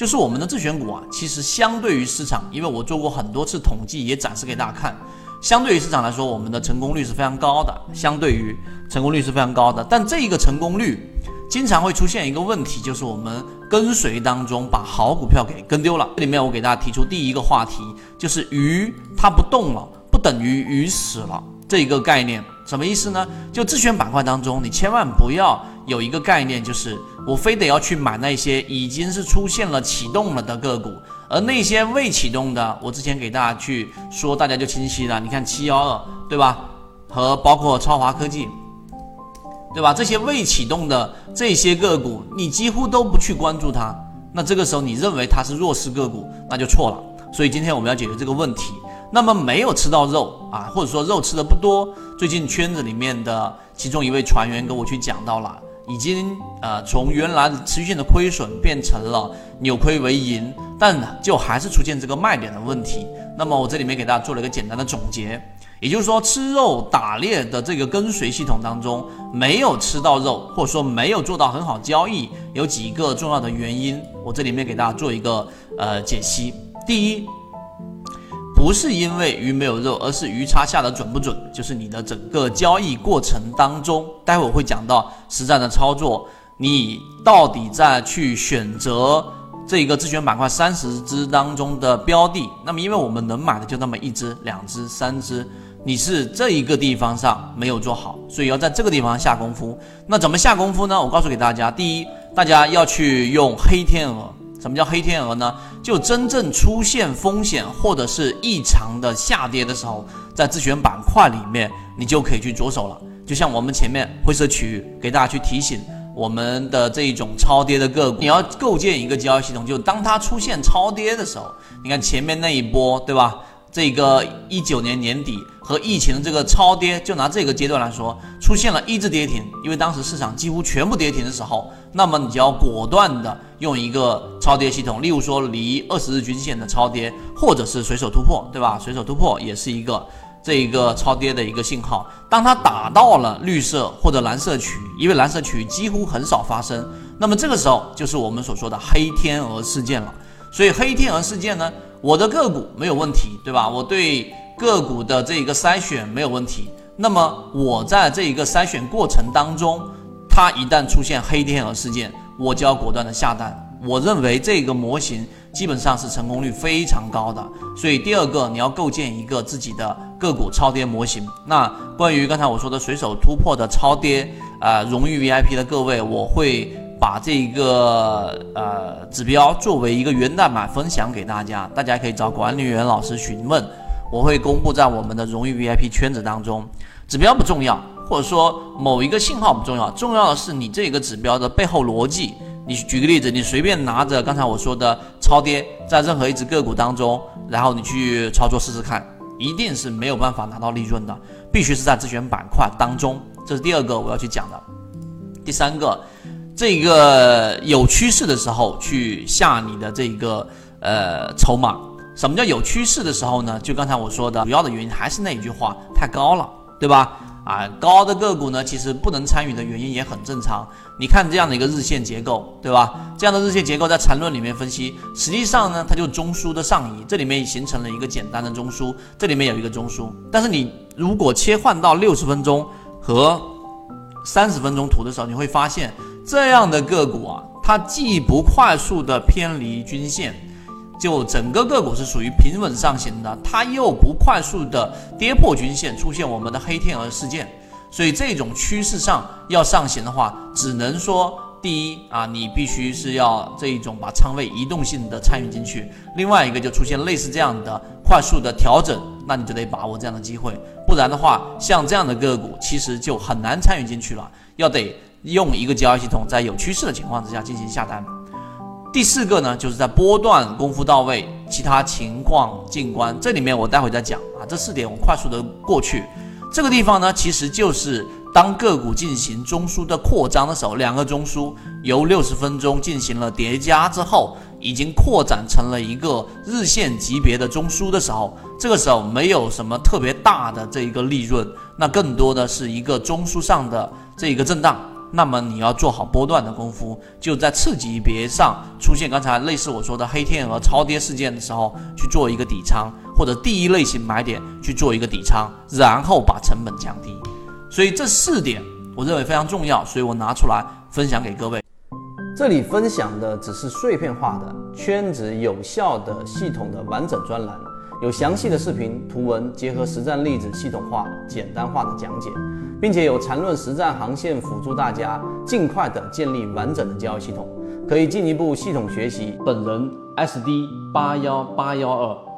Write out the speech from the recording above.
就是我们的自选股啊，其实相对于市场，因为我做过很多次统计，也展示给大家看，相对于市场来说，我们的成功率是非常高的，相对于成功率是非常高的。但这一个成功率经常会出现一个问题，就是我们跟随当中把好股票给跟丢了。这里面我给大家提出第一个话题，就是鱼它不动了，不等于鱼死了这一个概念。什么意思呢？就自选板块当中，你千万不要有一个概念，就是我非得要去买那些已经是出现了启动了的个股，而那些未启动的，我之前给大家去说，大家就清晰了。你看七幺二，对吧？和包括超华科技，对吧？这些未启动的这些个股，你几乎都不去关注它，那这个时候你认为它是弱势个股，那就错了。所以今天我们要解决这个问题。那么没有吃到肉啊，或者说肉吃的不多。最近圈子里面的其中一位船员跟我去讲到了，已经呃从原来的持续性的亏损变成了扭亏为盈，但就还是出现这个卖点的问题。那么我这里面给大家做了一个简单的总结，也就是说吃肉打猎的这个跟随系统当中没有吃到肉，或者说没有做到很好交易，有几个重要的原因，我这里面给大家做一个呃解析。第一。不是因为鱼没有肉，而是鱼叉下的准不准，就是你的整个交易过程当中，待会儿会讲到实战的操作，你到底在去选择这个自选板块三十只当中的标的，那么因为我们能买的就那么一只、两只、三只，你是这一个地方上没有做好，所以要在这个地方下功夫。那怎么下功夫呢？我告诉给大家，第一，大家要去用黑天鹅。什么叫黑天鹅呢？就真正出现风险或者是异常的下跌的时候，在自选板块里面，你就可以去着手了。就像我们前面灰色区域给大家去提醒我们的这一种超跌的个股，你要构建一个交易系统，就当它出现超跌的时候，你看前面那一波，对吧？这个一九年年底和疫情的这个超跌，就拿这个阶段来说，出现了一字跌停，因为当时市场几乎全部跌停的时候，那么你就要果断的用一个超跌系统，例如说离二十日均线的超跌，或者是随手突破，对吧？随手突破也是一个这一个超跌的一个信号。当它打到了绿色或者蓝色区，因为蓝色区几乎很少发生，那么这个时候就是我们所说的黑天鹅事件了。所以黑天鹅事件呢？我的个股没有问题，对吧？我对个股的这一个筛选没有问题。那么我在这一个筛选过程当中，它一旦出现黑天鹅事件，我就要果断的下单。我认为这个模型基本上是成功率非常高的。所以第二个，你要构建一个自己的个股超跌模型。那关于刚才我说的随手突破的超跌，呃，荣誉 VIP 的各位，我会。把这个呃指标作为一个源代码分享给大家，大家可以找管理员老师询问，我会公布在我们的荣誉 VIP 圈子当中。指标不重要，或者说某一个信号不重要，重要的是你这个指标的背后逻辑。你举个例子，你随便拿着刚才我说的超跌，在任何一只个股当中，然后你去操作试试看，一定是没有办法拿到利润的，必须是在自选板块当中。这是第二个我要去讲的，第三个。这个有趋势的时候去下你的这个呃筹码，什么叫有趋势的时候呢？就刚才我说的，主要的原因还是那一句话，太高了，对吧？啊，高的个股呢，其实不能参与的原因也很正常。你看这样的一个日线结构，对吧？这样的日线结构在缠论里面分析，实际上呢，它就中枢的上移，这里面形成了一个简单的中枢，这里面有一个中枢。但是你如果切换到六十分钟和三十分钟图的时候，你会发现。这样的个股啊，它既不快速的偏离均线，就整个个股是属于平稳上行的，它又不快速的跌破均线，出现我们的黑天鹅事件。所以这种趋势上要上行的话，只能说第一啊，你必须是要这一种把仓位移动性的参与进去；另外一个就出现类似这样的快速的调整，那你就得把握这样的机会，不然的话，像这样的个股其实就很难参与进去了，要得。用一个交易系统，在有趋势的情况之下进行下单。第四个呢，就是在波段功夫到位，其他情况静观。这里面我待会再讲啊，这四点我快速的过去。这个地方呢，其实就是当个股进行中枢的扩张的时候，两个中枢由六十分钟进行了叠加之后，已经扩展成了一个日线级别的中枢的时候，这个时候没有什么特别大的这一个利润，那更多的是一个中枢上的这一个震荡。那么你要做好波段的功夫，就在次级别上出现刚才类似我说的黑天鹅超跌事件的时候去做一个底仓，或者第一类型买点去做一个底仓，然后把成本降低。所以这四点我认为非常重要，所以我拿出来分享给各位。这里分享的只是碎片化的、圈子有效的、系统的完整专栏，有详细的视频、图文结合实战例子，系统化、简单化的讲解，并且有缠论实战航线辅助大家尽快的建立完整的交易系统，可以进一步系统学习。本人 SD 八幺八幺二。